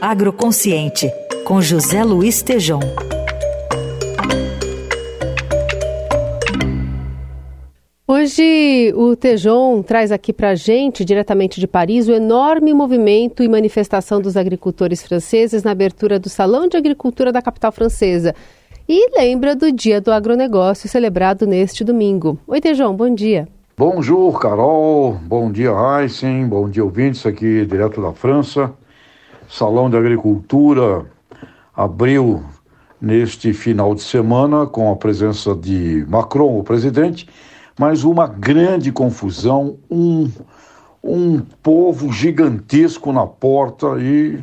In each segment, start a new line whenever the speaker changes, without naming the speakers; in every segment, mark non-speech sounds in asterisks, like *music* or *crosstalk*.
Agroconsciente, com José Luiz Tejom.
Hoje o Tejon traz aqui para a gente, diretamente de Paris, o enorme movimento e manifestação dos agricultores franceses na abertura do Salão de Agricultura da capital francesa. E lembra do Dia do Agronegócio, celebrado neste domingo. Oi, Tejon, bom dia.
Bonjour, Carol. Bom dia, Heisen. Bom dia, ouvintes aqui direto da França. Salão de Agricultura abriu neste final de semana com a presença de Macron, o presidente, mas uma grande confusão, um, um povo gigantesco na porta e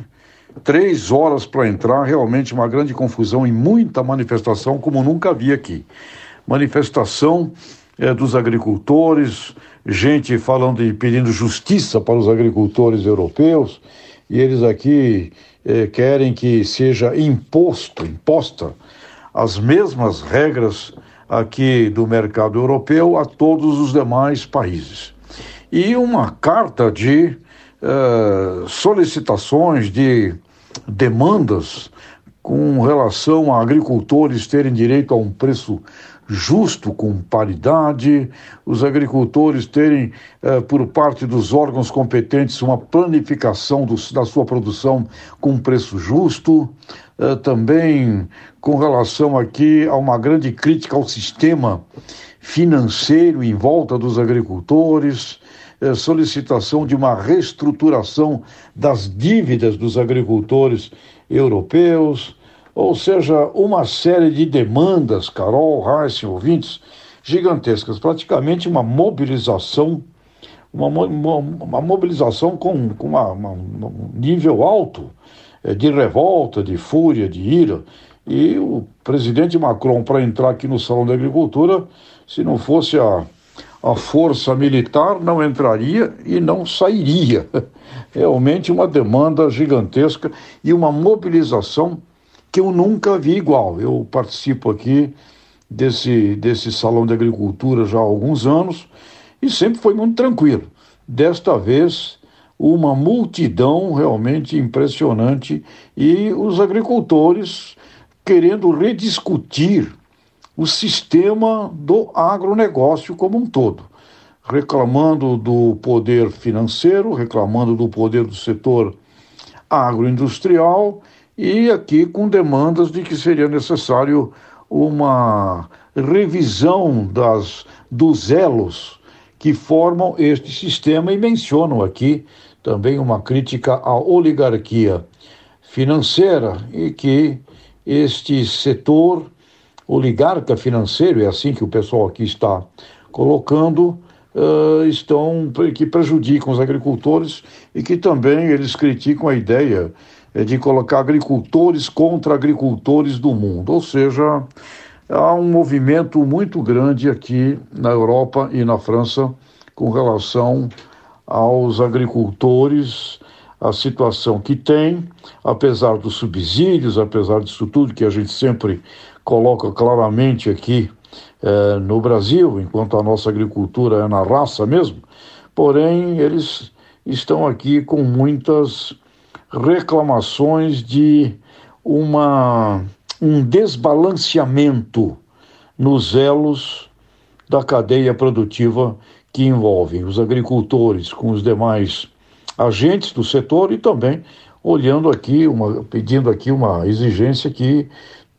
três horas para entrar, realmente uma grande confusão e muita manifestação como nunca vi aqui. Manifestação é, dos agricultores, gente falando e pedindo justiça para os agricultores europeus, e eles aqui é, querem que seja imposto, imposta as mesmas regras aqui do mercado europeu a todos os demais países. E uma carta de uh, solicitações, de demandas com relação a agricultores terem direito a um preço justo, com paridade, os agricultores terem, eh, por parte dos órgãos competentes, uma planificação do, da sua produção com preço justo, eh, também com relação aqui a uma grande crítica ao sistema financeiro em volta dos agricultores, eh, solicitação de uma reestruturação das dívidas dos agricultores europeus, ou seja, uma série de demandas, Carol, Reis, ouvintes, gigantescas, praticamente uma mobilização, uma, uma, uma mobilização com, com uma, um nível alto é, de revolta, de fúria, de ira. E o presidente Macron, para entrar aqui no Salão da Agricultura, se não fosse a, a força militar, não entraria e não sairia. *laughs* Realmente uma demanda gigantesca e uma mobilização que eu nunca vi igual. Eu participo aqui desse, desse salão de agricultura já há alguns anos e sempre foi muito tranquilo. Desta vez, uma multidão realmente impressionante e os agricultores querendo rediscutir o sistema do agronegócio como um todo, reclamando do poder financeiro, reclamando do poder do setor agroindustrial e aqui com demandas de que seria necessário uma revisão das, dos elos que formam este sistema. E mencionam aqui também uma crítica à oligarquia financeira e que este setor oligarca financeiro, é assim que o pessoal aqui está colocando, uh, estão que prejudicam os agricultores e que também eles criticam a ideia é de colocar agricultores contra agricultores do mundo. Ou seja, há um movimento muito grande aqui na Europa e na França com relação aos agricultores, a situação que tem, apesar dos subsídios, apesar disso tudo que a gente sempre coloca claramente aqui eh, no Brasil, enquanto a nossa agricultura é na raça mesmo, porém eles estão aqui com muitas reclamações de uma, um desbalanceamento nos elos da cadeia produtiva que envolvem os agricultores com os demais agentes do setor e também olhando aqui, uma, pedindo aqui uma exigência que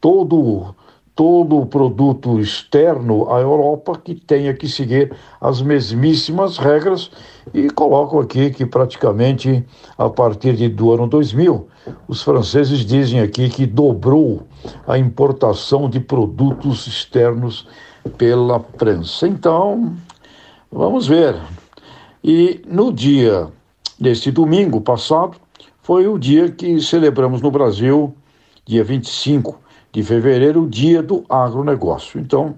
todo todo o produto externo à Europa que tenha que seguir as mesmíssimas regras e colocam aqui que praticamente a partir de, do ano 2000 os franceses dizem aqui que dobrou a importação de produtos externos pela França. Então, vamos ver. E no dia deste domingo passado foi o dia que celebramos no Brasil, dia 25 de fevereiro, o dia do agronegócio. Então,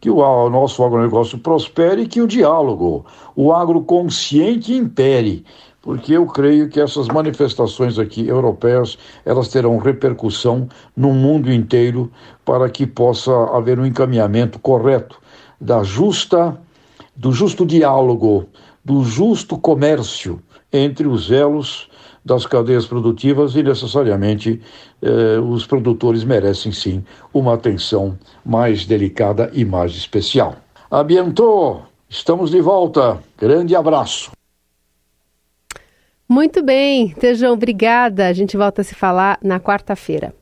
que o, nosso agronegócio prospere e que o diálogo, o agroconsciente impere, porque eu creio que essas manifestações aqui europeias, elas terão repercussão no mundo inteiro para que possa haver um encaminhamento correto da justa do justo diálogo, do justo comércio entre os elos das cadeias produtivas e necessariamente eh, os produtores merecem sim uma atenção mais delicada e mais especial. Abientou, estamos de volta. Grande abraço.
Muito bem, Tejão, obrigada. A gente volta a se falar na quarta-feira.